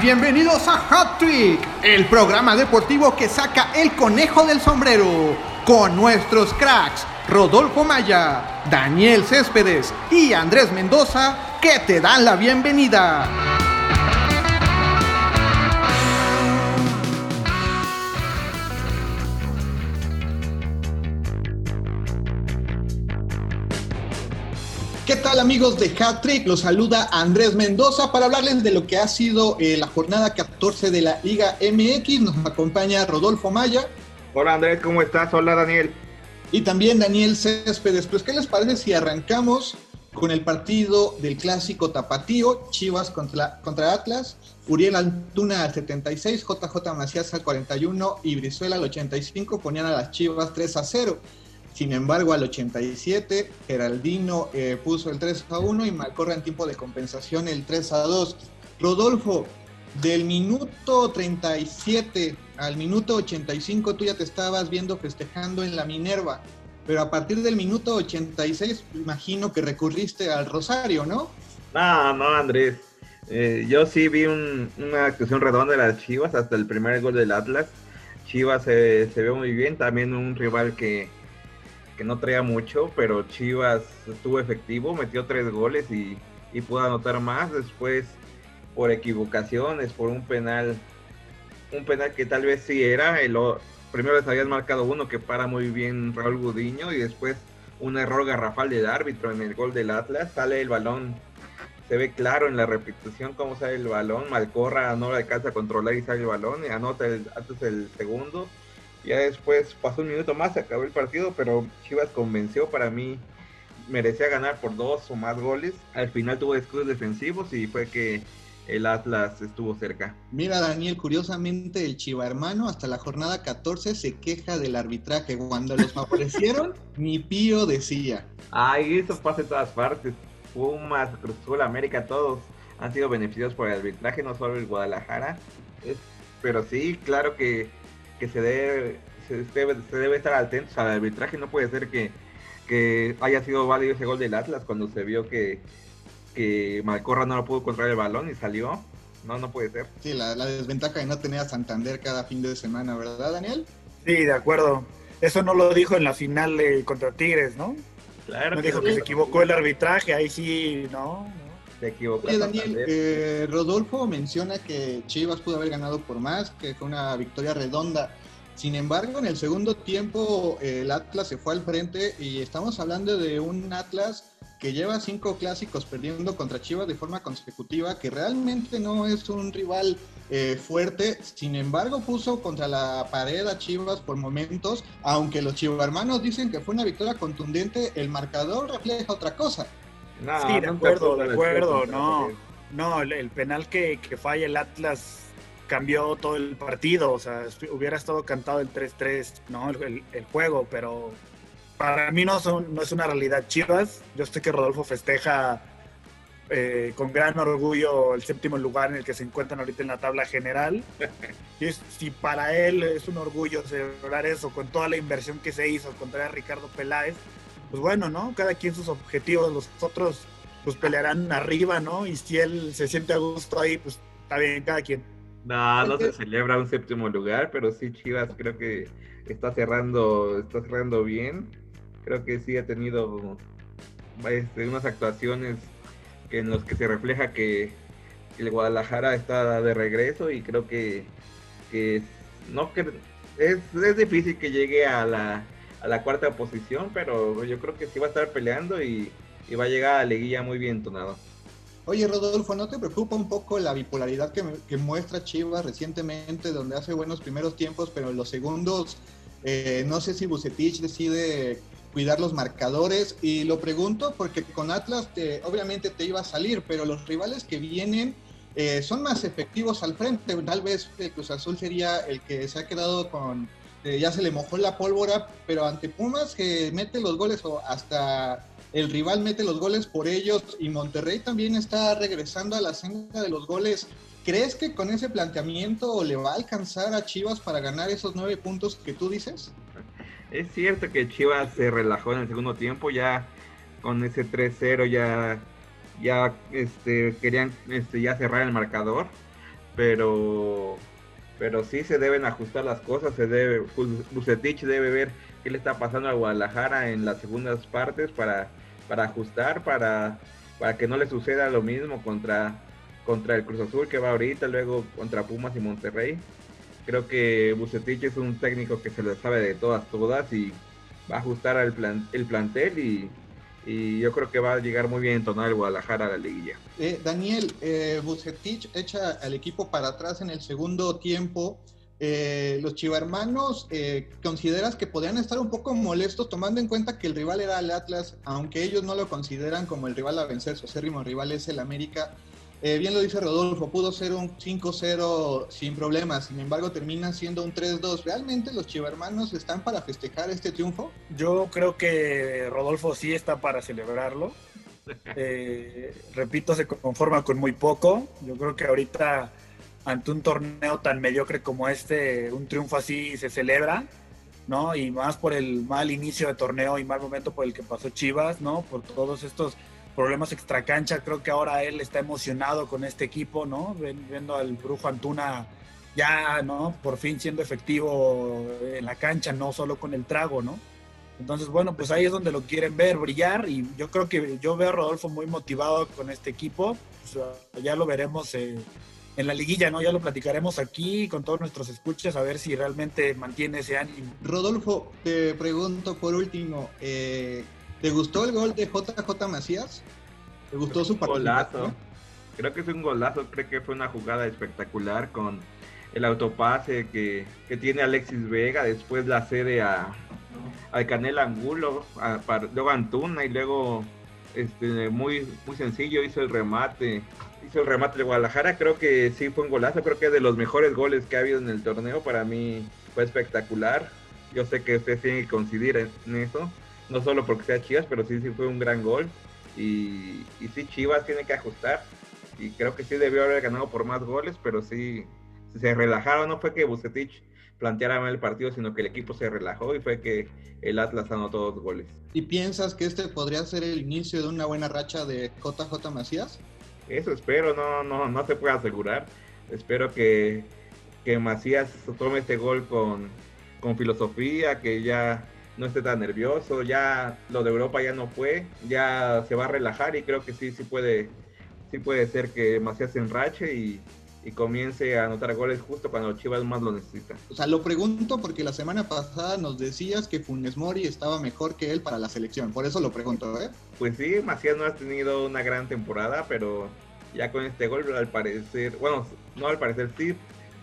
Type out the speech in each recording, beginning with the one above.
Bienvenidos a Hat Trick, el programa deportivo que saca el conejo del sombrero, con nuestros cracks Rodolfo Maya, Daniel Céspedes y Andrés Mendoza, que te dan la bienvenida. ¿Qué tal amigos de Hat Trick? Los saluda Andrés Mendoza para hablarles de lo que ha sido eh, la jornada 14 de la Liga MX. Nos acompaña Rodolfo Maya. Hola Andrés, ¿cómo estás? Hola Daniel. Y también Daniel Céspedes. Pues, ¿qué les parece si arrancamos con el partido del clásico tapatío, Chivas contra, contra Atlas? Uriel Antuna al 76, JJ Macías al 41 y Brizuela al 85 ponían a las Chivas 3 a 0. Sin embargo, al 87, Geraldino eh, puso el 3 a 1 y Malcorra en tiempo de compensación el 3 a 2. Rodolfo, del minuto 37 al minuto 85 tú ya te estabas viendo festejando en la Minerva, pero a partir del minuto 86 imagino que recurriste al Rosario, ¿no? No, no, Andrés. Eh, yo sí vi una actuación redonda de las Chivas hasta el primer gol del Atlas. Chivas se, se ve muy bien, también un rival que, que no traía mucho, pero Chivas estuvo efectivo, metió tres goles y, y pudo anotar más. Después, por equivocaciones, por un penal, un penal que tal vez sí era. El, primero les habían marcado uno que para muy bien Raúl Gudiño y después un error garrafal del árbitro en el gol del Atlas. Sale el balón, se ve claro en la repetición cómo sale el balón. Malcorra no lo alcanza a controlar y sale el balón y anota el, el segundo ya después pasó un minuto más, se acabó el partido, pero Chivas convenció para mí, merecía ganar por dos o más goles. Al final tuvo escudos defensivos y fue que el Atlas estuvo cerca. Mira, Daniel, curiosamente el Chiva hermano hasta la jornada 14 se queja del arbitraje. Cuando los favorecieron, ni Pío decía. Ay, eso pasa en todas partes. Pumas, Cruz Azul, América, todos han sido beneficiados por el arbitraje, no solo el Guadalajara. pero sí, claro que que se debe, se debe, se debe estar atentos al arbitraje. No puede ser que, que haya sido válido ese gol del Atlas cuando se vio que, que Malcorra no lo pudo controlar el balón y salió. No, no puede ser. Sí, la, la, desventaja de no tener a Santander cada fin de semana, ¿verdad, Daniel? Sí, de acuerdo. Eso no lo dijo en la final de contra Tigres, ¿no? Claro. No dijo que se equivocó el arbitraje, ahí sí, ¿no? Oye, Daniel, eh, Rodolfo menciona que Chivas pudo haber ganado por más, que fue una victoria redonda. Sin embargo, en el segundo tiempo el Atlas se fue al frente y estamos hablando de un Atlas que lleva cinco clásicos perdiendo contra Chivas de forma consecutiva, que realmente no es un rival eh, fuerte, sin embargo puso contra la pared a Chivas por momentos, aunque los hermanos dicen que fue una victoria contundente, el marcador refleja otra cosa. Sí, de acuerdo, de acuerdo, no, no, el, penal que, que falla el Atlas cambió todo el partido, o sea, hubiera estado cantado el 3-3, ¿no? El, juego, pero para mí no, son, no es una realidad Chivas. Yo sé que Rodolfo festeja eh, con gran orgullo el séptimo lugar en el que se encuentran ahorita en la tabla general. Y si para él es un orgullo celebrar eso, con toda la inversión que se hizo contra Ricardo Peláez, pues bueno, ¿no? Cada quien sus objetivos, los otros pues pelearán arriba, ¿no? Y si él se siente a gusto ahí, pues está bien, cada quien. No, no se celebra un séptimo lugar, pero sí Chivas creo que está cerrando, está cerrando bien. Creo que sí ha tenido este, unas actuaciones que en los que se refleja que el Guadalajara está de regreso y creo que, no que es, es, difícil que llegue a la, a la cuarta posición, pero yo creo que sí va a estar peleando y, va a llegar a la liguilla muy bien tonado. Oye, Rodolfo, ¿no te preocupa un poco la bipolaridad que, muestra Chivas recientemente, donde hace buenos primeros tiempos, pero en los segundos, eh, no sé si Bucetich decide cuidar los marcadores? Y lo pregunto porque con Atlas te, obviamente te iba a salir, pero los rivales que vienen eh, son más efectivos al frente. Tal vez el Cruz Azul sería el que se ha quedado con, eh, ya se le mojó la pólvora, pero ante Pumas que mete los goles o hasta el rival mete los goles por ellos y Monterrey también está regresando a la senda de los goles. ¿Crees que con ese planteamiento le va a alcanzar a Chivas para ganar esos nueve puntos que tú dices? Es cierto que Chivas se relajó en el segundo tiempo, ya con ese 3-0 ya, ya este, querían este, ya cerrar el marcador, pero pero sí se deben ajustar las cosas, se debe, Bucetich debe ver qué le está pasando a Guadalajara en las segundas partes para, para ajustar, para, para que no le suceda lo mismo contra, contra el Cruz Azul que va ahorita, luego contra Pumas y Monterrey. Creo que Bucetich es un técnico que se lo sabe de todas, todas y va a ajustar al plan, el plantel y, y yo creo que va a llegar muy bien entonado el Guadalajara a la liguilla. Eh, Daniel, eh, echa al equipo para atrás en el segundo tiempo. Eh, los chivarmanos, eh, ¿consideras que podrían estar un poco molestos tomando en cuenta que el rival era el Atlas, aunque ellos no lo consideran como el rival a vencer, su acérrimo rival es el América? Eh, bien lo dice Rodolfo, pudo ser un 5-0 sin problemas, sin embargo termina siendo un 3-2. ¿Realmente los chivermanos están para festejar este triunfo? Yo creo que Rodolfo sí está para celebrarlo. Eh, repito, se conforma con muy poco. Yo creo que ahorita, ante un torneo tan mediocre como este, un triunfo así se celebra, ¿no? Y más por el mal inicio de torneo y mal momento por el que pasó Chivas, ¿no? Por todos estos problemas extracancha. Creo que ahora él está emocionado con este equipo, ¿no? Viendo al Brujo Antuna ya, ¿no? Por fin siendo efectivo en la cancha, no solo con el trago, ¿no? Entonces, bueno, pues ahí es donde lo quieren ver brillar y yo creo que yo veo a Rodolfo muy motivado con este equipo. Pues, ya lo veremos eh, en la liguilla, ¿no? Ya lo platicaremos aquí con todos nuestros escuches a ver si realmente mantiene ese ánimo. Rodolfo, te pregunto por último, eh, ¿Te gustó el gol de JJ Macías? ¿Te gustó su participación? Creo que es un golazo, creo que fue una jugada espectacular con el autopase que, tiene Alexis Vega, después la cede a, al Canel Angulo, a, luego Antuna y luego este, muy, muy sencillo hizo el remate. Hizo el remate de Guadalajara, creo que sí fue un golazo, creo que es de los mejores goles que ha habido en el torneo, para mí fue espectacular. Yo sé que usted tiene que coincidir en eso no solo porque sea Chivas, pero sí, sí fue un gran gol. Y, y sí, Chivas tiene que ajustar. Y creo que sí debió haber ganado por más goles, pero sí se relajaron. No fue que Bucetich planteara mal el partido, sino que el equipo se relajó y fue que el Atlas anotó dos goles. ¿Y piensas que este podría ser el inicio de una buena racha de JJ Macías? Eso espero, no, no, no se puede asegurar. Espero que, que Macías tome este gol con, con filosofía, que ya no esté tan nervioso, ya lo de Europa ya no fue, ya se va a relajar y creo que sí, sí puede, sí puede ser que Macías se enrache y, y comience a anotar goles justo cuando Chivas más lo necesita. O sea, lo pregunto porque la semana pasada nos decías que Funes Mori estaba mejor que él para la selección, por eso lo pregunto, ¿eh? Pues sí, Macías no ha tenido una gran temporada, pero ya con este gol al parecer, bueno, no al parecer sí,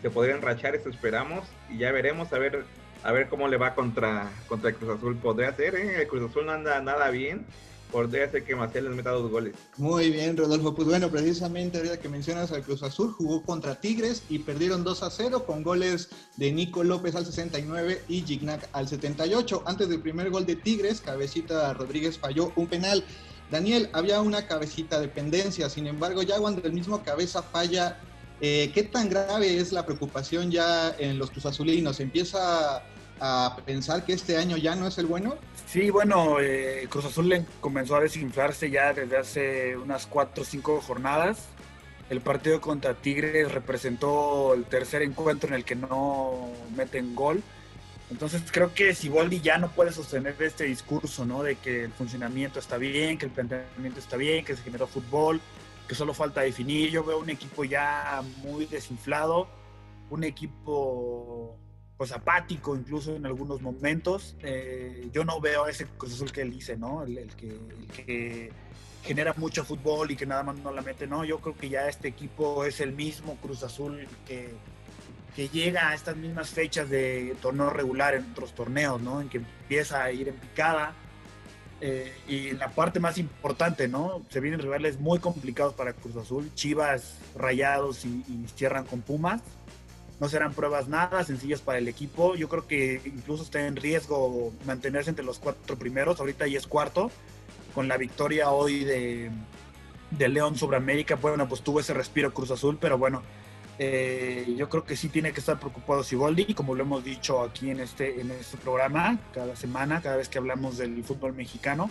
se podría enrachar, eso esperamos, y ya veremos a ver a ver cómo le va contra, contra el Cruz Azul. Podría ser, ¿eh? El Cruz Azul no anda nada bien. Podría ser que Maciel les meta dos goles. Muy bien, Rodolfo. Pues bueno, precisamente ahorita que mencionas al Cruz Azul, jugó contra Tigres y perdieron 2 a 0 con goles de Nico López al 69 y Gignac al 78. Antes del primer gol de Tigres, Cabecita Rodríguez falló un penal. Daniel, había una cabecita de pendencia, sin embargo, ya cuando el mismo cabeza falla, eh, ¿qué tan grave es la preocupación ya en los Cruz Azulinos? ¿Empieza a pensar que este año ya no es el bueno? Sí, bueno, eh, Cruz Azul comenzó a desinflarse ya desde hace unas cuatro o cinco jornadas. El partido contra Tigres representó el tercer encuentro en el que no meten gol. Entonces creo que Siboldi ya no puede sostener este discurso, ¿no? De que el funcionamiento está bien, que el planteamiento está bien, que se generó fútbol, que solo falta definir. Yo veo un equipo ya muy desinflado, un equipo pues apático incluso en algunos momentos. Eh, yo no veo ese Cruz Azul que él dice, ¿no? El, que, genera mucho fútbol y que nada más no la mete, no. Yo creo que ya este equipo es el mismo Cruz Azul que, que llega a estas mismas fechas de torneo regular en otros torneos, ¿no? En que empieza a ir en picada. Eh, y la parte más importante, ¿no? Se vienen rivales muy complicados para Cruz Azul, Chivas, Rayados y, y cierran con Pumas no serán pruebas nada sencillas para el equipo. Yo creo que incluso está en riesgo mantenerse entre los cuatro primeros. Ahorita ya es cuarto. Con la victoria hoy de, de León sobre América, bueno, pues tuvo ese respiro Cruz Azul, pero bueno, eh, yo creo que sí tiene que estar preocupado Siboldi, como lo hemos dicho aquí en este, en este programa, cada semana, cada vez que hablamos del fútbol mexicano.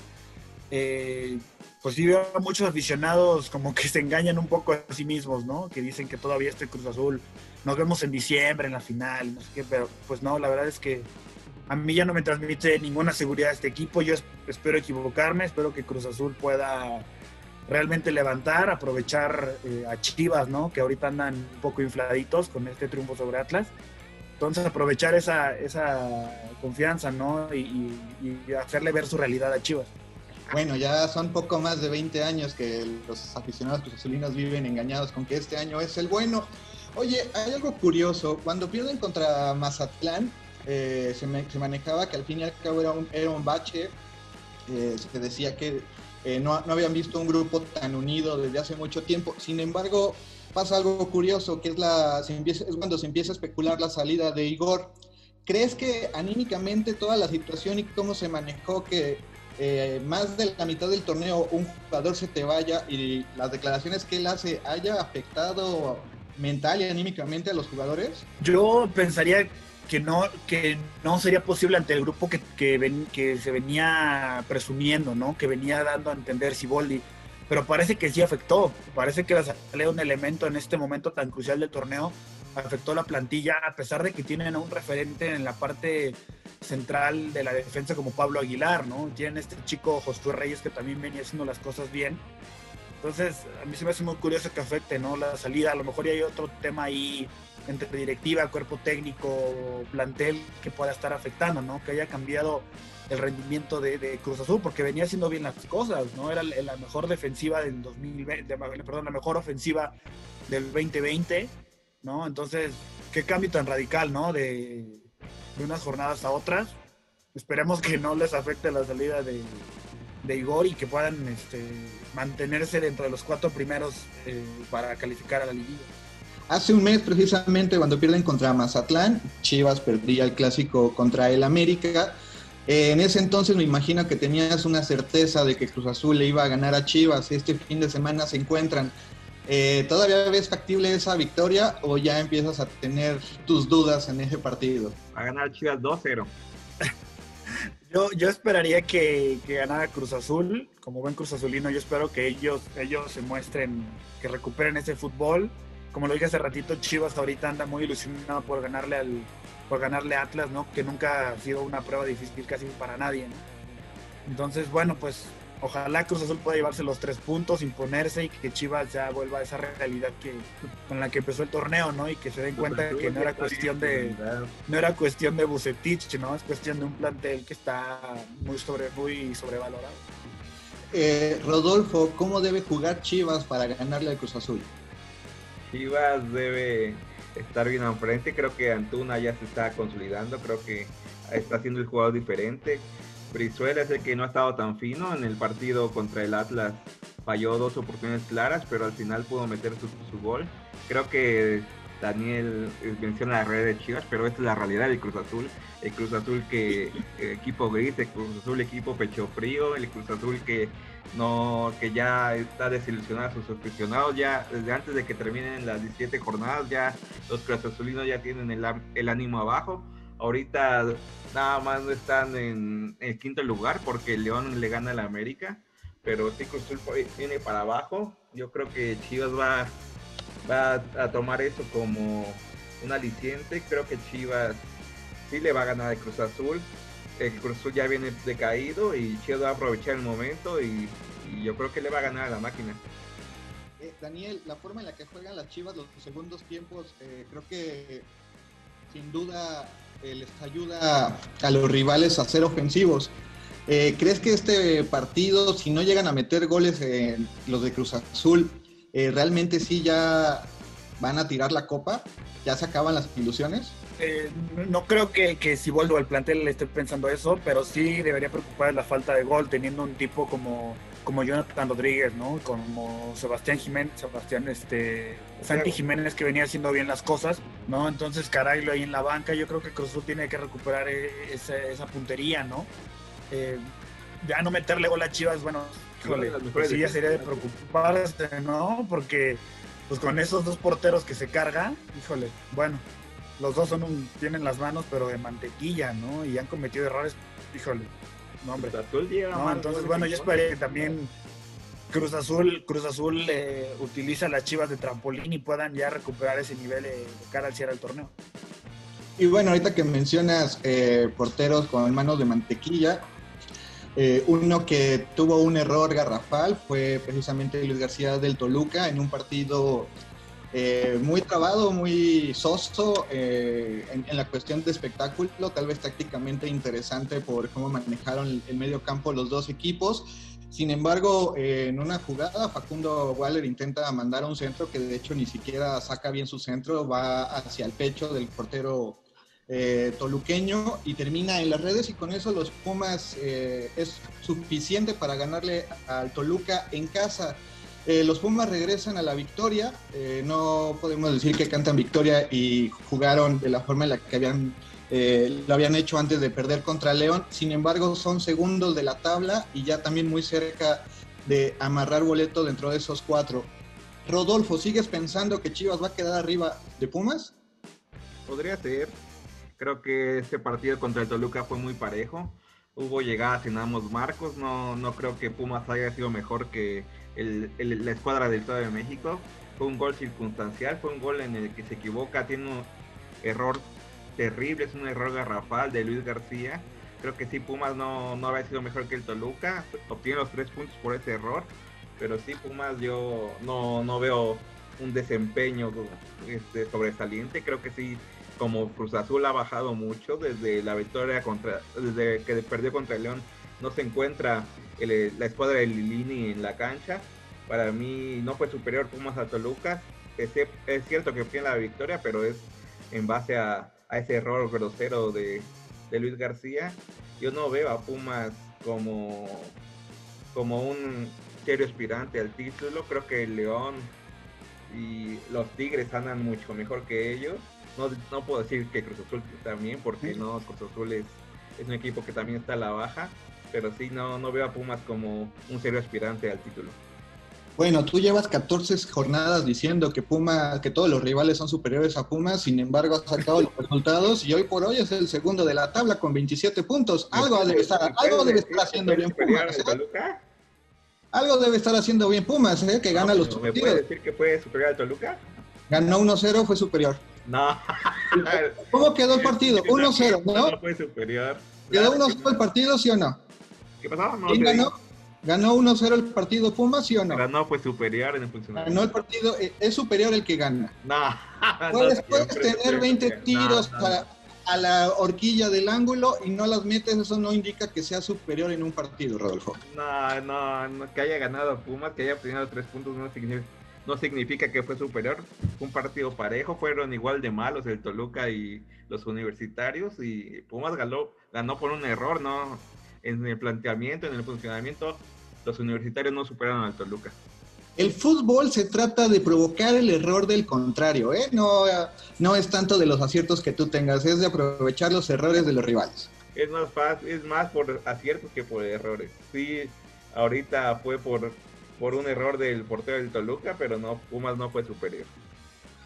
eh, pues sí veo a muchos aficionados como que se engañan un poco a sí mismos, ¿no? Que dicen que todavía este Cruz Azul nos vemos en diciembre en la final, no sé qué, pero pues no, la verdad es que a mí ya no me transmite ninguna seguridad este equipo. Yo espero equivocarme, espero que Cruz Azul pueda realmente levantar, aprovechar eh, a Chivas, ¿no? Que ahorita andan un poco infladitos con este triunfo sobre Atlas. Entonces aprovechar esa, esa confianza, ¿no? Y, hacerle ver su realidad a Chivas. Bueno, ya son poco más de 20 años que los aficionados cruzazulinos viven engañados con que este año es el bueno. Oye, hay algo curioso. Cuando pierden contra Mazatlán, eh, se, manejaba que al fin y al cabo era un, era un bache. Eh, se decía que eh, no, no, habían visto un grupo tan unido desde hace mucho tiempo. Sin embargo, pasa algo curioso, que es, la, es cuando se empieza a especular la salida de Igor. ¿Crees que anímicamente toda la situación y cómo se manejó que más de la mitad del torneo un jugador se te vaya y las declaraciones que él hace haya afectado mental y anímicamente a los jugadores? Yo pensaría que no, que no sería posible ante el grupo que, que, ven, que se venía presumiendo, ¿no? Que venía dando a entender Siboldi. Pero parece que sí afectó. Parece que la salida un elemento en este momento tan crucial del torneo afectó la plantilla, a pesar de que tienen a un referente en la parte central de la defensa como Pablo Aguilar, ¿no? Tienen este chico Josué Reyes que también venía haciendo las cosas bien. Entonces, a mí se me hace muy curioso que afecte, ¿no? La salida, a lo mejor ya hay otro tema ahí entre directiva, cuerpo técnico, plantel que pueda estar afectando, ¿no? Que haya cambiado el rendimiento de, Cruz Azul porque venía haciendo bien las cosas, ¿no? Era la mejor defensiva del 2020, perdón, la mejor ofensiva del 2020, ¿no? Entonces, qué cambio tan radical, ¿no? De, unas jornadas a otras. Esperemos que no les afecte la salida de, Igor y que puedan este, mantenerse dentro de los cuatro primeros eh, para calificar a la liguilla. Hace un mes, precisamente, cuando pierden contra Mazatlán, Chivas perdía el clásico contra el América. Eh, en ese entonces me imagino que tenías una certeza de que Cruz Azul le iba a ganar a Chivas. Este fin de semana se encuentran. Eh, ¿Todavía ves factible esa victoria o ya empiezas a tener tus dudas en ese partido? A ganar Chivas 2-0. yo, yo esperaría que, que, ganara Cruz Azul. Como buen Cruz Azulino, yo espero que ellos, ellos se muestren, que recuperen ese fútbol como lo dije hace ratito, Chivas ahorita anda muy ilusionado por ganarle al por ganarle a Atlas, ¿no? Que nunca ha sido una prueba difícil casi para nadie, Entonces, bueno, pues ojalá Cruz Azul pueda llevarse los tres puntos, imponerse y que Chivas ya vuelva a esa realidad que con la que empezó el torneo, ¿no? Y que se den cuenta que no era cuestión de no era cuestión de Bucetich, ¿no? Es cuestión de un plantel que está muy sobre muy sobrevalorado. Eh, Rodolfo, ¿cómo debe jugar Chivas para ganarle al Cruz Azul? Chivas debe estar bien al frente. Creo que Antuna ya se está consolidando. Creo que está haciendo el jugador diferente. Brizuela es el que no ha estado tan fino. En el partido contra el Atlas falló dos oportunidades claras, pero al final pudo meter su, gol. Creo que Daniel menciona la red de Chivas, pero esta es la realidad del Cruz Azul. El Cruz Azul que equipo gris, el Cruz Azul equipo pecho frío, el Cruz Azul que no que ya está desilusionado a sus aficionados, ya desde antes de que terminen las 17 jornadas, ya los cruzazulinos ya tienen el, ánimo abajo. Ahorita nada más no están en el quinto lugar porque León le gana a la América, pero sí Cruz Azul viene para abajo. Yo creo que Chivas va, va a tomar eso como un aliciente. Creo que Chivas sí le va a ganar a Cruz Azul el Cruz Azul ya viene decaído y Chivas va a aprovechar el momento y, yo creo que le va a ganar a la máquina. Eh, Daniel, la forma en la que juegan las Chivas los segundos tiempos, eh, creo que sin duda eh, les ayuda a los rivales a ser ofensivos. ¿Crees que este partido, si no llegan a meter goles los de Cruz Azul, realmente sí ya van a tirar la copa? ¿Ya se acaban las ilusiones? Eh, no creo que, que, si vuelvo al plantel le esté pensando eso, pero sí debería preocupar la falta de gol teniendo un tipo como, como Jonathan Rodríguez, ¿no? Como Sebastián Jiménez, Sebastián, este, Santi Jiménez que venía haciendo bien las cosas, ¿no? Entonces Caraglio ahí en la banca, yo creo que Cruzul tiene que recuperar e, esa, puntería, ¿no? Eh, ya no meterle gol a Chivas, bueno, híjole, pues sí ya sería de preocuparse, ¿no? Porque pues con esos dos porteros que se carga, híjole, bueno, los dos son un, tienen las manos pero de mantequilla, ¿no? Y han cometido errores, híjole, no, hombre. entonces, bueno, yo esperaría que también Cruz Azul, Cruz Azul eh, utiliza las chivas de trampolín y puedan ya recuperar ese nivel eh, de cara al cierre del torneo. Y bueno, ahorita que mencionas eh, porteros con manos de mantequilla, uno que tuvo un error garrafal fue precisamente Luis García del Toluca en un partido muy trabado, muy soso en, la cuestión de espectáculo, tal vez tácticamente interesante por cómo manejaron el medio campo los dos equipos sin embargo, eh, en una jugada, Facundo Waller intenta mandar a un centro que de hecho ni siquiera saca bien su centro, va hacia el pecho del portero eh, toluqueño y termina en las redes y con eso los Pumas eh, es suficiente para ganarle al Toluca en casa. Los Pumas regresan a la victoria, no podemos decir que cantan victoria y jugaron de la forma en la que habían eh, lo habían hecho antes de perder contra León, sin embargo son segundos de la tabla y ya también muy cerca de amarrar boleto dentro de esos cuatro. Rodolfo, ¿sigues pensando que Chivas va a quedar arriba de Pumas? Podría ser. Creo que este partido contra el Toluca fue muy parejo. Hubo llegadas en ambos marcos. No, no creo que Pumas haya sido mejor que la escuadra del Estado de México. Fue un gol circunstancial, fue un gol en el que se equivoca, tiene un error terrible, es un error garrafal de Luis García. Creo que sí, Pumas no, no había sido mejor que el Toluca, obtiene los tres puntos por ese error, pero sí, Pumas yo no, no veo un desempeño este, sobresaliente, creo que sí, como Cruz Azul ha bajado mucho desde la victoria contra, desde que perdió contra León, no se encuentra la escuadra de Lilini en la cancha. Para mí no fue superior Pumas a Toluca. Es, es cierto que obtiene la victoria, pero es en base a, a ese error grosero de, Luis García, yo no veo a Pumas como, como un serio aspirante al título. Creo que León y los Tigres andan mucho mejor que ellos. No, no puedo decir que Cruz Azul también, porque no, Cruz Azul es, es, un equipo que también está a la baja, pero sí no, no veo a Pumas como un serio aspirante al título. Bueno, tú llevas 14 jornadas diciendo que Puma, que todos los rivales son superiores a Pumas, sin embargo has sacado los resultados y hoy por hoy es el segundo de la tabla con 27 puntos. Algo debe estar, algo debe estar haciendo bien Pumas. ¿eh? Algo debe estar haciendo bien Pumas, ¿eh? que gana los partidos. ¿Me puedes decir que fue superior al Toluca? Ganó 1-0, fue superior. No. ¿Cómo quedó el partido? 1-0, ¿no? No fue superior. ¿Quedó 1-0 el partido, sí o no? ¿Qué pasó? ¿Quién ganó? ¿Ganó 1-0 el partido Pumas, sí o no? Ganó, fue superior en el funcionamiento. Ganó el partido, eh, es superior el que gana. No. Puedes, puedes tener 20 tiros a, la horquilla del ángulo y no las metes, eso no indica que sea superior en un partido, Rodolfo. No, no, no que haya ganado Pumas, que haya obtenido tres puntos, no significa, que fue superior. Un partido parejo, fueron igual de malos el Toluca y los universitarios y Pumas ganó, ganó por un error, ¿no? En el planteamiento, en el funcionamiento los universitarios no superaron al Toluca. El fútbol se trata de provocar el error del contrario, ¿eh? No, no es tanto de los aciertos que tú tengas, es de aprovechar los errores de los rivales. Es más fácil, es más por aciertos que por errores. Sí, ahorita fue por, por un error del portero del Toluca, pero no, Pumas no fue superior.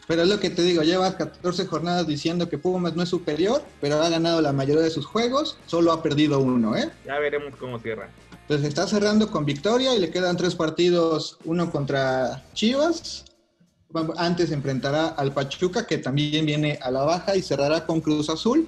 Pero es lo que te digo, lleva 14 jornadas diciendo que Pumas no es superior, pero ha ganado la mayoría de sus juegos, solo ha perdido uno, ¿eh? Ya veremos cómo cierra. Entonces está cerrando con victoria y le quedan tres partidos, uno contra Chivas. Antes enfrentará al Pachuca, que también viene a la baja, y cerrará con Cruz Azul.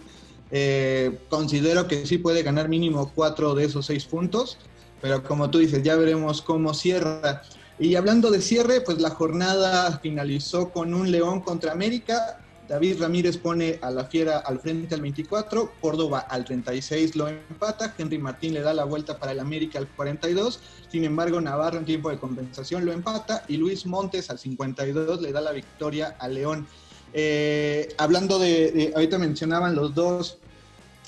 Eh, considero que sí puede ganar mínimo cuatro de esos seis puntos, pero como tú dices, ya veremos cómo cierra. Y hablando de cierre, pues la jornada finalizó con un León contra América. David Ramírez pone a la Fiera al frente al 24, Córdoba al 36 lo empata, Henry Martín le da la vuelta para el América al 42, sin embargo Navarro en tiempo de compensación lo empata y Luis Montes al 52 le da la victoria a León. Eh, hablando de, ahorita mencionaban los dos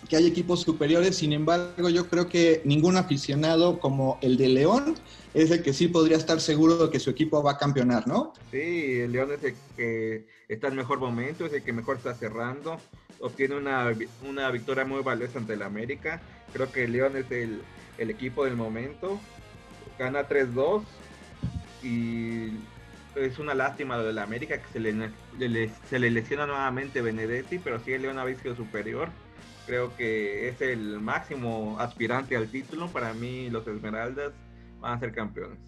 que hay equipos superiores, sin embargo yo creo que ningún aficionado como el de León es el que sí podría estar seguro de que su equipo va a campeonar, ¿no? Sí, el León es el que está en mejor momento, es el que mejor está cerrando, obtiene una, una victoria muy valiosa ante el América. Creo que el León es el, el equipo del momento, gana 3-2 y es una lástima lo del América que se le, se le lesiona nuevamente Benedetti, pero sí el León ha sido superior. Creo que es el máximo aspirante al título. Para mí los Esmeraldas van a ser campeones.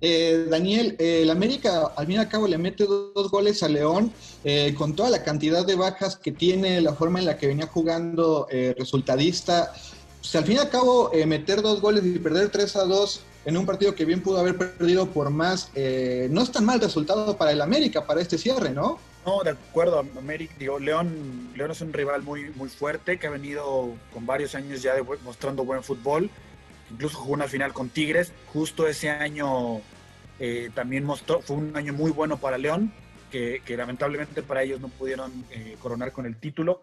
Eh, Daniel, eh, el América al fin y al cabo le mete dos, goles a León eh, con toda la cantidad de bajas que tiene, la forma en la que venía jugando resultadista. Pues, al fin y al cabo, meter dos goles y perder 3 a 2 en un partido que bien pudo haber perdido por más, no es tan mal resultado para el América, para este cierre, ¿no? No, de acuerdo, América, digo, León, León es un rival muy, muy fuerte que ha venido con varios años ya mostrando buen fútbol incluso jugó una final con Tigres. Justo ese año eh, también mostró, fue un año muy bueno para León, que, lamentablemente para ellos no pudieron eh, coronar con el título.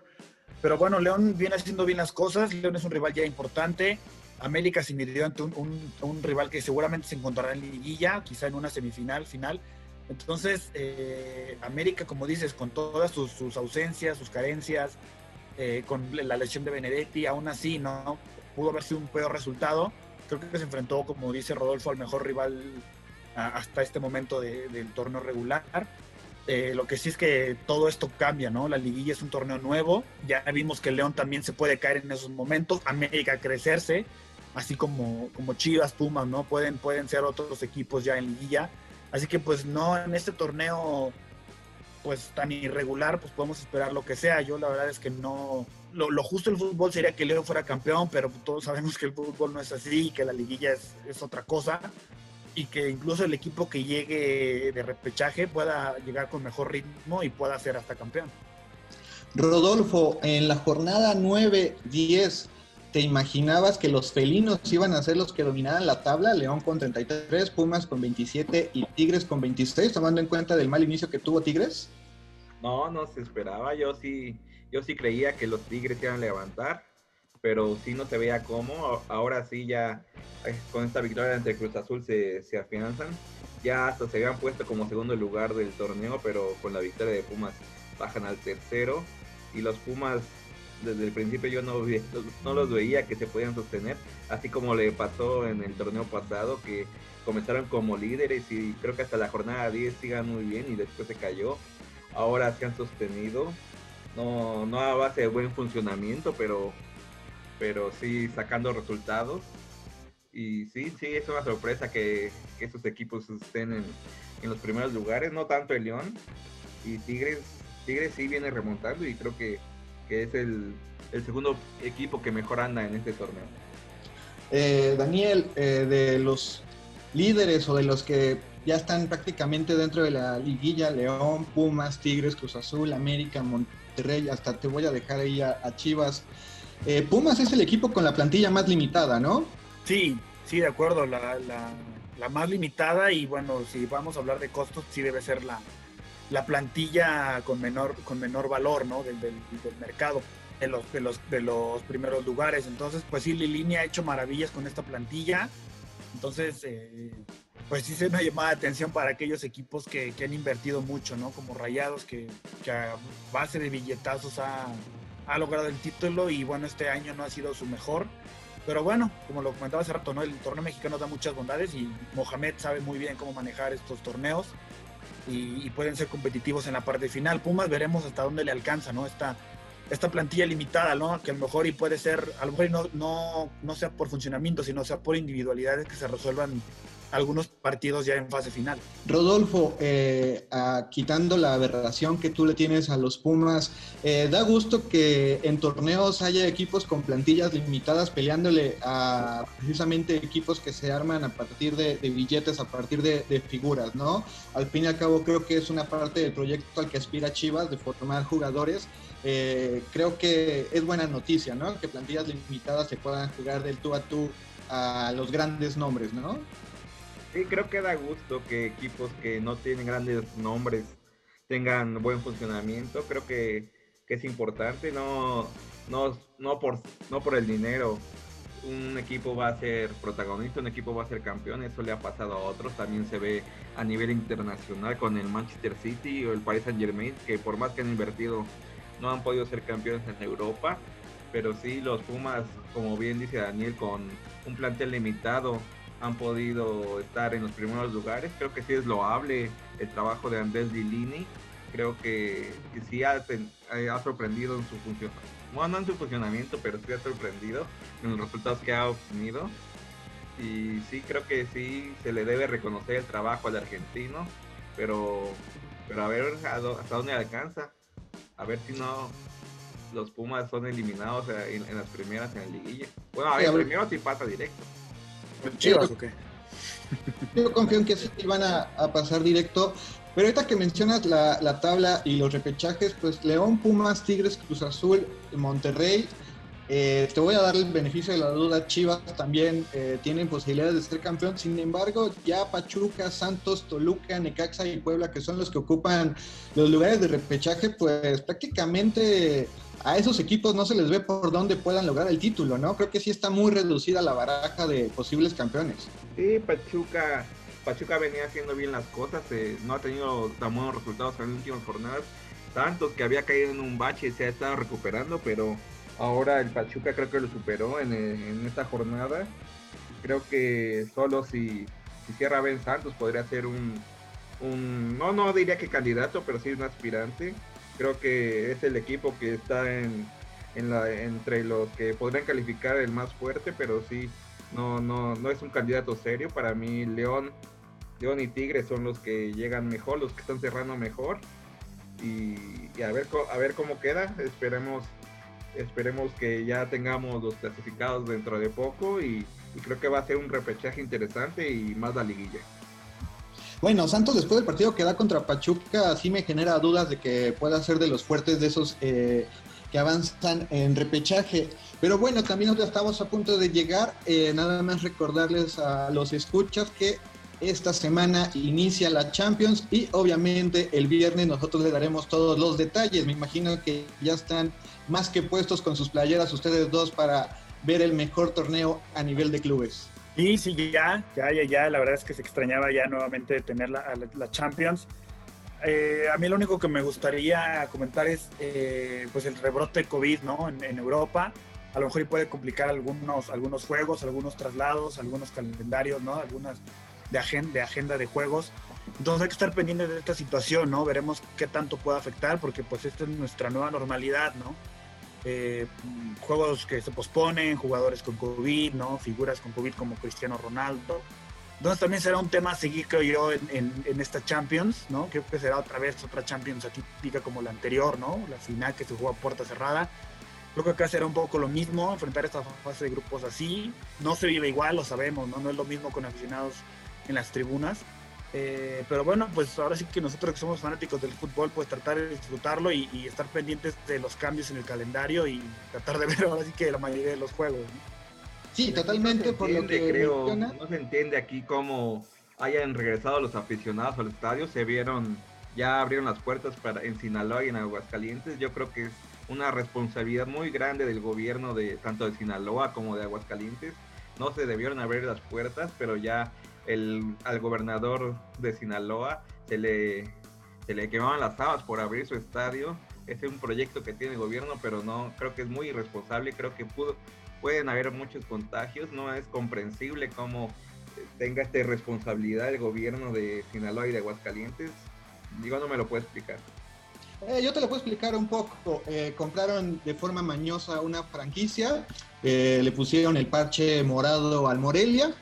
Pero bueno, León viene haciendo bien las cosas, León es un rival ya importante. América se midió ante un, rival que seguramente se encontrará en liguilla, quizá en una semifinal, final. Entonces, eh, América, como dices, con todas sus, ausencias, sus carencias, con la lesión de Benedetti, aún así, ¿no? pudo haber sido un peor resultado. Creo que se enfrentó, como dice Rodolfo, al mejor rival hasta este momento del torneo regular. Eh, lo que sí es que todo esto cambia, ¿no? La liguilla es un torneo nuevo. Ya vimos que León también se puede caer en esos momentos. América crecerse, así como, como Chivas, Pumas, ¿no? Pueden, pueden ser otros equipos ya en liguilla. Así que pues no, en este torneo pues tan irregular, pues podemos esperar lo que sea. Yo la verdad es que no, lo, justo el fútbol sería que Leo fuera campeón, pero todos sabemos que el fútbol no es así, que la liguilla es, otra cosa y que incluso el equipo que llegue de repechaje pueda llegar con mejor ritmo y pueda ser hasta campeón. Rodolfo, en la jornada 9-10, ¿te imaginabas que los felinos iban a ser los que dominaran la tabla? León con 33, Pumas con 27 y Tigres con 26, tomando en cuenta del mal inicio que tuvo Tigres. No, no se esperaba, yo sí yo sí creía que los Tigres iban a levantar, pero sí no se veía cómo. Ahora sí ya eh, con esta victoria entre Cruz Azul se, se afianzan. Ya hasta se habían puesto como segundo lugar del torneo, pero con la victoria de Pumas bajan al tercero. Y los Pumas desde el principio yo no, los veía que se podían sostener, así como le pasó en el torneo pasado, que comenzaron como líderes y creo que hasta la jornada 10 sigan muy bien y después se cayó. Ahora se han sostenido no, no a base de buen funcionamiento, pero, pero sí sacando resultados. Y sí, sí, es una sorpresa que, que estos equipos estén en, en, los primeros lugares, no tanto el León. Y Tigres, Tigres sí viene remontando y creo que, que es el, el, segundo equipo que mejor anda en este torneo. Eh, Daniel, eh, de los líderes o de los que ya están prácticamente dentro de la liguilla, León, Pumas, Tigres, Cruz Azul, América, Monterrey Rey, hasta te voy a dejar ahí a, Chivas. Eh, Pumas es el equipo con la plantilla más limitada, ¿no? Sí, sí, de acuerdo, la, más limitada y bueno, si vamos a hablar de costos, sí debe ser la, la plantilla con menor, con menor valor, ¿no? Del, mercado, de los, de, los, de los primeros lugares. Entonces, pues sí, Lilini ha hecho maravillas con esta plantilla. Entonces, eh, pues sí es una llamada de atención para aquellos equipos que, han invertido mucho, ¿no? Como Rayados, que, a base de billetazos ha, logrado el título y bueno, este año no ha sido su mejor. Pero bueno, como lo comentaba hace rato, ¿no? El torneo mexicano da muchas bondades y Mohamed sabe muy bien cómo manejar estos torneos y, pueden ser competitivos en la parte final. Pumas veremos hasta dónde le alcanza, ¿no? Esta, esta plantilla limitada, ¿no? Que a lo mejor y puede ser, a lo mejor no, no, no sea por funcionamiento, sino sea por individualidades que se resuelvan algunos partidos ya en fase final. Rodolfo, eh, quitando la aberración que tú le tienes a los Pumas, eh, da gusto que en torneos haya equipos con plantillas limitadas peleándole a precisamente equipos que se arman a partir de, billetes, a partir de, figuras, ¿no? Al fin y al cabo creo que es una parte del proyecto al que aspira Chivas de formar jugadores. Eh, creo que es buena noticia, ¿no? Que plantillas limitadas se puedan jugar del tú a tú a los grandes nombres, ¿no? Sí, creo que da gusto que equipos que no tienen grandes nombres tengan buen funcionamiento. Creo que, es importante, no, no, no, por, no por el dinero. Un equipo va a ser protagonista, un equipo va a ser campeón, eso le ha pasado a otros. También se ve a nivel internacional con el Manchester City o el Paris Saint Germain, que por más que han invertido, no han podido ser campeones en Europa. Pero sí, los Pumas, como bien dice Daniel, con un plantel limitado, han podido estar en los primeros lugares. Creo que sí es loable el trabajo de Andrés Lilini creo que, sí ha, ha, sorprendido en su funcionamiento. Bueno, no en su funcionamiento, pero sí ha sorprendido en los resultados que ha obtenido. Y sí, creo que sí se le debe reconocer el trabajo al argentino, pero, pero a ver hasta dónde alcanza. A ver si no los Pumas son eliminados en, las primeras en la liguilla. Bueno, a ver, primero si pasa directo. ¿Chivas o qué? Yo confío en que sí van a, pasar directo. Pero ahorita que mencionas la, tabla y los repechajes, pues León, Pumas, Tigres, Cruz Azul, Monterrey. Eh, te voy a dar el beneficio de la duda. Chivas también eh, tienen posibilidades de ser campeón. Sin embargo, ya Pachuca, Santos, Toluca, Necaxa y Puebla, que son los que ocupan los lugares de repechaje, pues prácticamente a esos equipos no se les ve por dónde puedan lograr el título, ¿no? Creo que sí está muy reducida la baraja de posibles campeones. Sí, Pachuca, Pachuca venía haciendo bien las cosas, eh, no ha tenido tan buenos resultados en las últimas jornadas. Santos que había caído en un bache se ha estado recuperando, pero ahora el Pachuca creo que lo superó en, eh, esta jornada. Creo que solo si, si cierra Ben Santos podría ser un, no, no diría que candidato, pero sí un aspirante creo que es el equipo que está en, la, entre los que podrían calificar el más fuerte, pero sí, no, no, no es un candidato serio. Para mí, León, León y Tigre son los que llegan mejor, los que están cerrando mejor. Y, a, ver, a ver cómo queda. Esperemos, esperemos que ya tengamos los clasificados dentro de poco y, creo que va a ser un repechaje interesante y más la liguilla. Bueno, Santos después del partido que da contra Pachuca sí me genera dudas de que pueda ser de los fuertes de esos eh, que avanzan en repechaje. Pero bueno, también ya estamos a punto de llegar. Eh, nada más recordarles a los escuchas que esta semana inicia la Champions y obviamente el viernes nosotros le daremos todos los detalles. Me imagino que ya están más que puestos con sus playeras ustedes dos para ver el mejor torneo a nivel de clubes. Sí, sí, ya, ya, ya, ya. La verdad es que se extrañaba ya nuevamente tener la, la, Champions. Eh, a mí lo único que me gustaría comentar es eh, pues el rebrote COVID ¿no? En, Europa. A lo mejor puede complicar algunos, algunos juegos, algunos traslados, algunos calendarios, ¿no? algunas de, agenda, de agenda de juegos. Entonces hay que estar pendientes de esta situación, ¿no? Veremos qué tanto puede afectar porque pues esta es nuestra nueva normalidad, ¿no? Eh, juegos que se posponen, jugadores con COVID, ¿no? Figuras con COVID como Cristiano Ronaldo. Entonces también será un tema a seguir, creo yo, en, esta Champions, ¿no? Creo que será otra vez otra Champions atípica como la anterior, ¿no? La final que se jugó a puerta cerrada. Creo que acá será un poco lo mismo, enfrentar esta fase de grupos así. No se vive igual, lo sabemos, ¿no? No es lo mismo con aficionados en las tribunas. Eh, pero bueno, pues ahora sí que nosotros que somos fanáticos del fútbol, pues tratar de disfrutarlo y, estar pendientes de los cambios en el calendario y tratar de ver ahora sí que la mayoría de los juegos. Sí, totalmente, por lo que creo, no se entiende aquí cómo hayan regresado los aficionados al estadio, se vieron, ya abrieron las puertas para en Sinaloa y en Aguascalientes, yo creo que es una responsabilidad muy grande del gobierno de tanto de Sinaloa como de Aguascalientes, no se debieron abrir las puertas, pero ya el, al gobernador de Sinaloa se le, se le quemaban las habas por abrir su estadio. Es un proyecto que tiene el gobierno, pero no, creo que es muy irresponsable. Creo que pudo, pueden haber muchos contagios. No es comprensible cómo tenga esta responsabilidad el gobierno de Sinaloa y de Aguascalientes. Digo, no me lo puedo explicar. Eh, yo te lo puedo explicar un poco. Eh, compraron de forma mañosa una franquicia, eh, le pusieron el parche morado al Morelia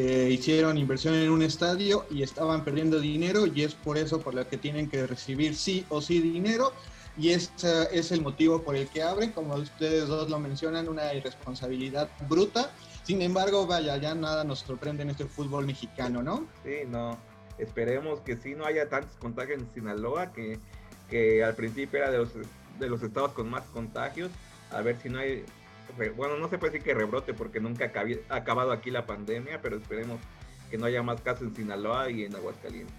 eh, hicieron inversión en un estadio y estaban perdiendo dinero y es por eso por lo que tienen que recibir sí o sí dinero y ese es el motivo por el que abren, como ustedes dos lo mencionan, una irresponsabilidad bruta. Sin embargo, vaya, ya nada nos sorprende en este fútbol mexicano, ¿no? Sí, no. Esperemos que sí no haya tantos contagios en Sinaloa, que, que al principio era de los, de los estados con más contagios. A ver si no hay bueno, no se puede decir que rebrote porque nunca ha acabado aquí la pandemia, pero esperemos que no haya más casos en Sinaloa y en Aguascalientes.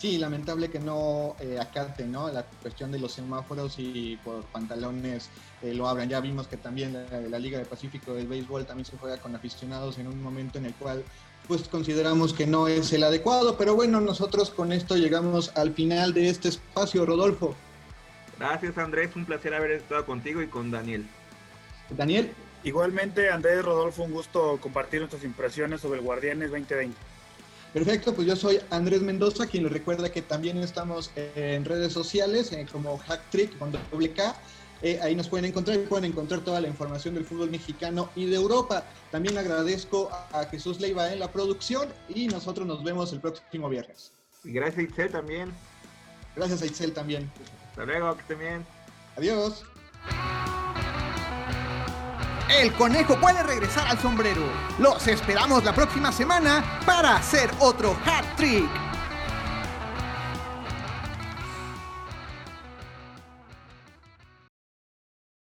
Sí, lamentable que no eh, acate ¿no? la cuestión de los semáforos y por pantalones eh, lo abran. Ya vimos que también la, Liga del Pacífico del Béisbol también se juega con aficionados en un momento en el cual pues consideramos que no es el adecuado. Pero bueno, nosotros con esto llegamos al final de este espacio, Rodolfo. Gracias Andrés, un placer haber estado contigo y con Daniel. Daniel. Igualmente, Andrés Rodolfo, un gusto compartir nuestras impresiones sobre el Guardianes 2020. Perfecto, pues yo soy Andrés Mendoza, quien les recuerda que también estamos en redes sociales eh, como Hacktrick con doble K. Eh, ahí nos pueden encontrar y pueden encontrar toda la información del fútbol mexicano y de Europa. También agradezco a Jesús Leiva en la producción y nosotros nos vemos el próximo viernes. Y gracias a Itzel también. Gracias a Itzel también. Hasta luego, que estén bien. Adiós. El conejo puede regresar al sombrero. Los esperamos la próxima semana para hacer otro hat trick.